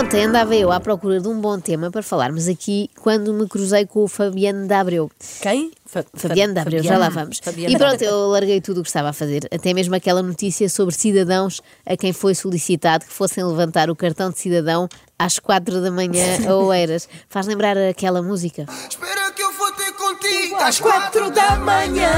Ontem andava eu à procura de um bom tema para falarmos aqui quando me cruzei com o Fabiano da Abreu. Quem? Fa Fabiano da Abreu, já lá vamos. Fabiano e pronto, eu larguei tudo o que estava a fazer, até mesmo aquela notícia sobre cidadãos a quem foi solicitado que fossem levantar o cartão de cidadão às quatro da manhã a Oeiras. Faz lembrar aquela música? Espera que eu vou ter contigo às quatro da manhã.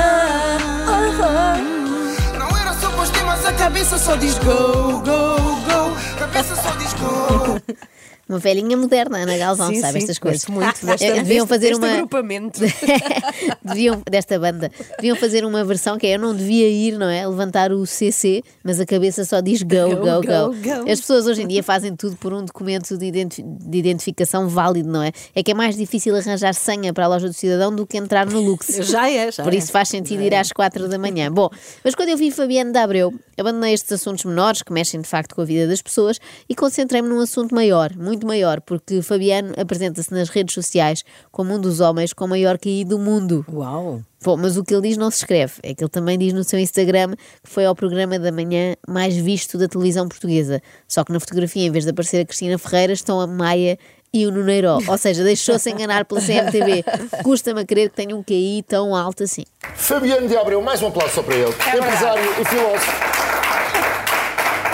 Não era só postar, mas a cabeça só diz go, go, go. Cabeça só diz go. Uma velhinha moderna, Ana Galvão, Sim, sabe sim, estas coisas. muito desta- Deviam deste- fazer deste uma. agrupamento. deviam, desta banda. Deviam fazer uma versão que é eu não devia ir, não é? Levantar o CC, mas a cabeça só diz go, go, go. Go, go. As pessoas hoje em dia fazem tudo por um documento de, identi- de identificação válido, não é? É que é mais difícil arranjar senha para a loja do cidadão do que entrar no Lux. Já é, já Por é. isso faz sentido ir às quatro da manhã. Bom, mas quando eu vi Fabiano da Abreu, abandonei estes assuntos menores que mexem de facto com a vida das pessoas e concentrei-me num assunto maior, muito maior, porque Fabiano apresenta-se nas redes sociais como um dos homens com maior QI do mundo. Uau! Bom, mas o que ele diz não se escreve. É que ele também diz no seu Instagram que foi ao programa da manhã mais visto da televisão portuguesa. Só que na fotografia, em vez de aparecer a Cristina Ferreira, estão a Maia e o Nuneiro. Ou seja, deixou-se enganar pela CMTV. Custa-me a crer que tenha um QI tão alto assim. Fabiano de Abreu, mais um aplauso só para ele. Empresário e filósofo.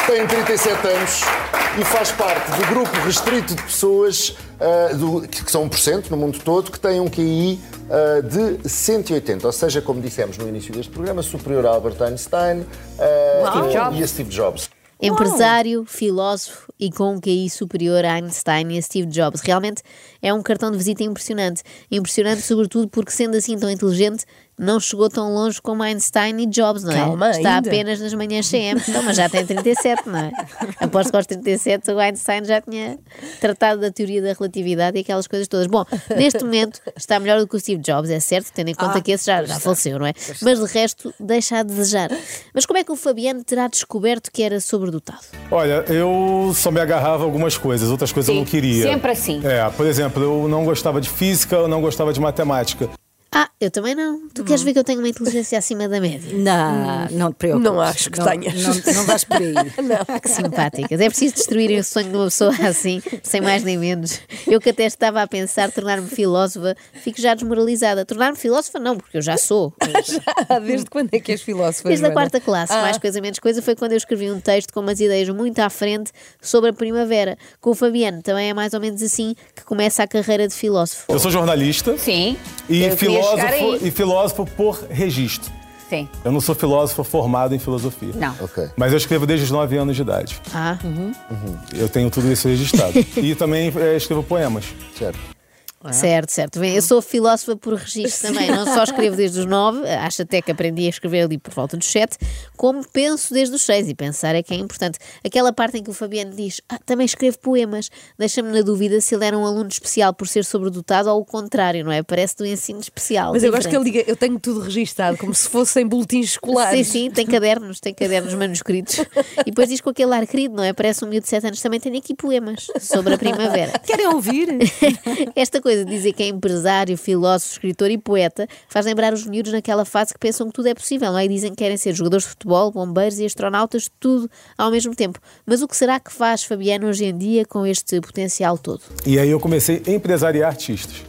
Tem 37 anos e faz parte do grupo restrito de pessoas ah, do- que são 1% no mundo todo que têm um QI ah, de 180, ou seja, como dissemos no início deste programa, superior a Albert Einstein Jobs. e a Steve Jobs. Empresário, filósofo e com um QI superior a Einstein e a Steve Jobs. Realmente é um cartão de visita impressionante. Impressionante, sobretudo, porque sendo assim tão inteligente, não chegou tão longe como Einstein e Jobs, não é? Calma, Está ainda. apenas nas manhãs CM. Então, mas já tem 37, não é? Aposto que aos 37 o Einstein já tinha tratado da teoria da relatividade e aquelas coisas todas. Bom, neste momento está melhor do que o Steve Jobs, é certo, tendo em conta Ah, que esse já, já faleceu, não é? Mas de resto, deixa a desejar. Mas como é que o Fabiano terá descoberto que era sobredotado? Olha, eu só me agarrava a algumas coisas, outras coisas eu não queria. sempre assim. É, por exemplo, eu não gostava de física, eu não gostava de matemática. Ah, eu também não. Tu queres ver que eu tenho uma inteligência acima da média? Não, não te preocupes. Não acho que não, tenhas. Não, não vais por aí. Ah, que simpáticas. É preciso destruírem o sonho de uma pessoa assim, sem mais nem menos. Eu que até estava a pensar tornar-me filósofa, fico já desmoralizada. Tornar-me filósofa, não, porque eu já sou. Desde quando é que és filósofa? Desde a quarta classe, Ah. mais coisa menos coisa, foi quando eu escrevi um texto com umas ideias muito à frente sobre a primavera. Com o Fabiano também é mais ou menos assim que começa a carreira de filósofo. Eu sou jornalista Sim. e chegar filósofo, aí. e filósofo por registro. Sim. Eu não sou filósofo formado em filosofia. Não. Ok. Mas eu escrevo desde os 9 anos de idade. Ah, Eu tenho tudo isso registrado. e também é, escrevo poemas. Certo. Certo, certo. Bem, eu sou filósofa por registro também. Não só escrevo desde os nove, acho até que aprendi a escrever ali por volta dos sete, como penso desde os seis. E pensar é que é importante. Aquela parte em que o Fabiano diz: ah, também escrevo poemas, deixa-me na dúvida se ele era um aluno especial por ser sobredotado ou o contrário, não é? Parece do ensino especial. Mas eu gosto que ele diga, eu tenho tudo registado, como se fossem boletins escolares. Sim, sim, tem cadernos, tem cadernos manuscritos. E depois diz com aquele ar querido, não é? Parece um miúdo de 7 anos. Também tem aqui poemas sobre a primavera. Querem ouvir? Esta coisa de dizer que é empresário, filósofo, escritor e poeta faz lembrar os miúdos naquela fase que pensam que tudo é possível, não é? E dizem que querem ser jogadores de futebol, bombeiros e astronautas, tudo ao mesmo tempo. Mas o que será que faz Fabiano hoje em dia com este potencial todo? E aí eu comecei a empresariar artistas.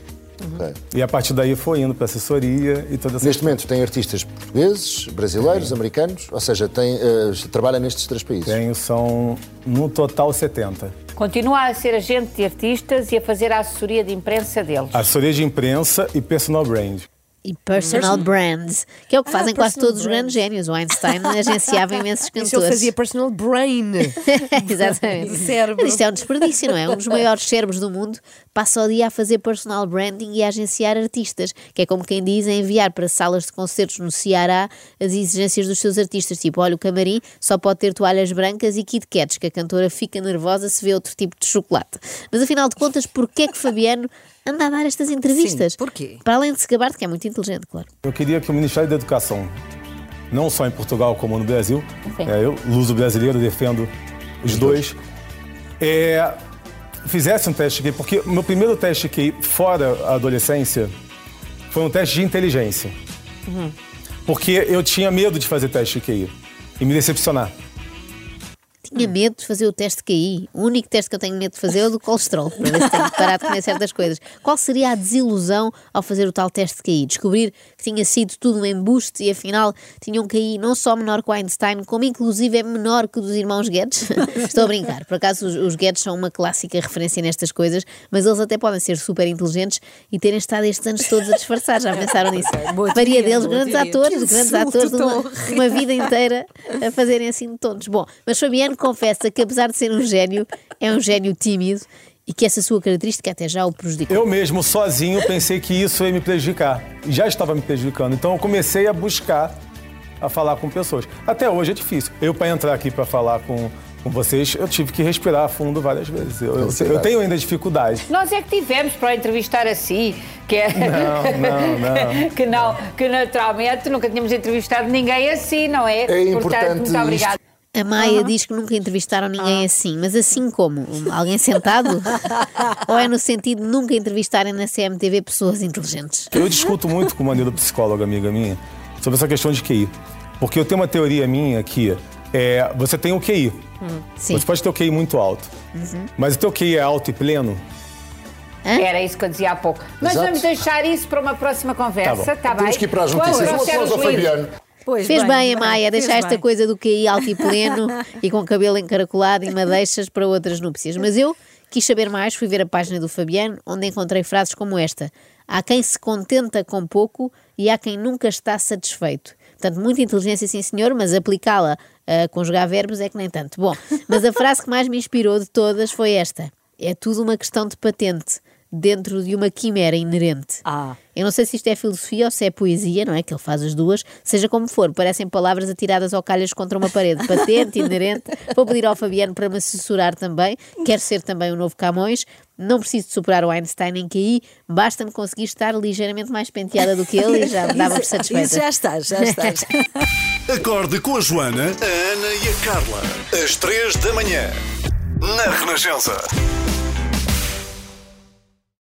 Ok. E a partir daí foi indo para assessoria e toda essa Neste momento tem artistas portugueses, brasileiros, americanos, ou seja, tem, eh, trabalha nestes três países. Tenho, são no total 70. Continua a ser agente de artistas e a fazer a assessoria de imprensa deles. Assessoria de imprensa e personal brand. E personal brands, que é o que fazem quase todos os grandes génios. O Einstein agenciava imensos Isso ele cantores. fazia personal brain. Exatamente. Cérebro. Mas isto é um desperdício, não é? Um dos maiores cérebros do mundo passa o dia a fazer personal branding e a agenciar artistas, que é como quem diz a enviar para salas de concertos no Ceará as exigências dos seus artistas. Tipo, olha, o camarim só pode ter toalhas brancas e Kit Kats, que a cantora fica nervosa se vê outro tipo de chocolate. Mas afinal de contas, porquê é que Fabiano anda a dar estas entrevistas? Sim, porquê? Para além de se gabar, que é muito inteligente, claro. Eu queria que o Ministério da Educação, não só em Portugal como no Brasil, é, eu, luso brasileiro, defendo os dois, é, fizesse um teste aqui, porque o meu primeiro teste aqui, fora a adolescência, foi um teste de inteligência. Porque eu tinha medo de fazer teste aqui e me decepcionar. Tinha medo de fazer o teste de KI. O único teste que eu tenho medo de fazer é o do colesterol, para ver se tenho que parar de comer certas coisas. Qual seria a desilusão ao fazer o tal teste de KI? Descobrir que tinha sido tudo um embuste e afinal tinha um KI não só menor que o Einstein, como inclusive é menor que o dos irmãos Guedes. Estou a brincar. Por acaso os, os Guedes são uma clássica referência nestas coisas, mas eles até podem ser super inteligentes e terem estado estes anos todos a disfarçar. Já pensaram nisso? boa teoria, deles grandes atores, grandes atores de uma, uma vida inteira a fazerem assim de tontos. Bom, mas Fabiano confessa que apesar de ser um gênio, é um gênio tímido e que essa sua característica até já o prejudicou. Eu mesmo, sozinho, pensei que isso ia me prejudicar. E Já estava me prejudicando. Então eu comecei a buscar a falar com pessoas. Até hoje é difícil. Eu, para entrar aqui para falar com, com vocês, eu tive que respirar fundo várias vezes. Eu, eu- eu tenho ainda dificuldade. Nós é que tivemos para entrevistar assim, que é. Não, não, não. que não, que naturalmente nunca tínhamos entrevistado ninguém assim, não é? É Portanto, importante muito obrigada. A Maia diz que nunca entrevistaram ninguém assim, mas assim como? Alguém sentado? Ou é no sentido de nunca entrevistarem na CMTV pessoas inteligentes? Eu discuto muito com uma neuropsicóloga amiga minha sobre essa questão de QI. Porque eu tenho uma teoria minha que é, você tem o QI. Sim. Você pode ter o QI muito alto. Mas o teu QI é alto e pleno, Era isso que eu dizia há pouco. Mas Exato. vamos deixar isso para uma próxima conversa, está bem? Temos que ir para as Quando notícias. Um o livro. Fabiano. Pois Fez bem, a bem, Maia, fez deixar esta bem. coisa do QI alto e pleno e com cabelo encaracolado e madeixas para outras núpcias. Mas eu quis saber mais, fui ver a página do Fabiano, onde encontrei frases como esta: Há quem se contenta com pouco e há quem nunca está satisfeito. Portanto, muita inteligência, sim senhor, mas aplicá-la a conjugar verbos é que nem tanto. Bom, mas a frase que mais me inspirou de todas foi esta: É tudo uma questão de patente, dentro de uma quimera inerente. Ah. Eu não sei se isto é filosofia ou se é poesia, não é? Que ele faz as duas. Seja como for, parecem palavras atiradas ao calhas contra uma parede. Patente, inerente. Vou pedir ao Fabiano para me assessorar também. Quero ser também o novo Camões. Não preciso de superar o Einstein em QI. Basta-me conseguir estar ligeiramente mais penteada do que ele e já me dava por satisfeita. Isso já estás, já estás. Acorde com a Joana, a Ana e a Carla. Às três da manhã. Na Renascença.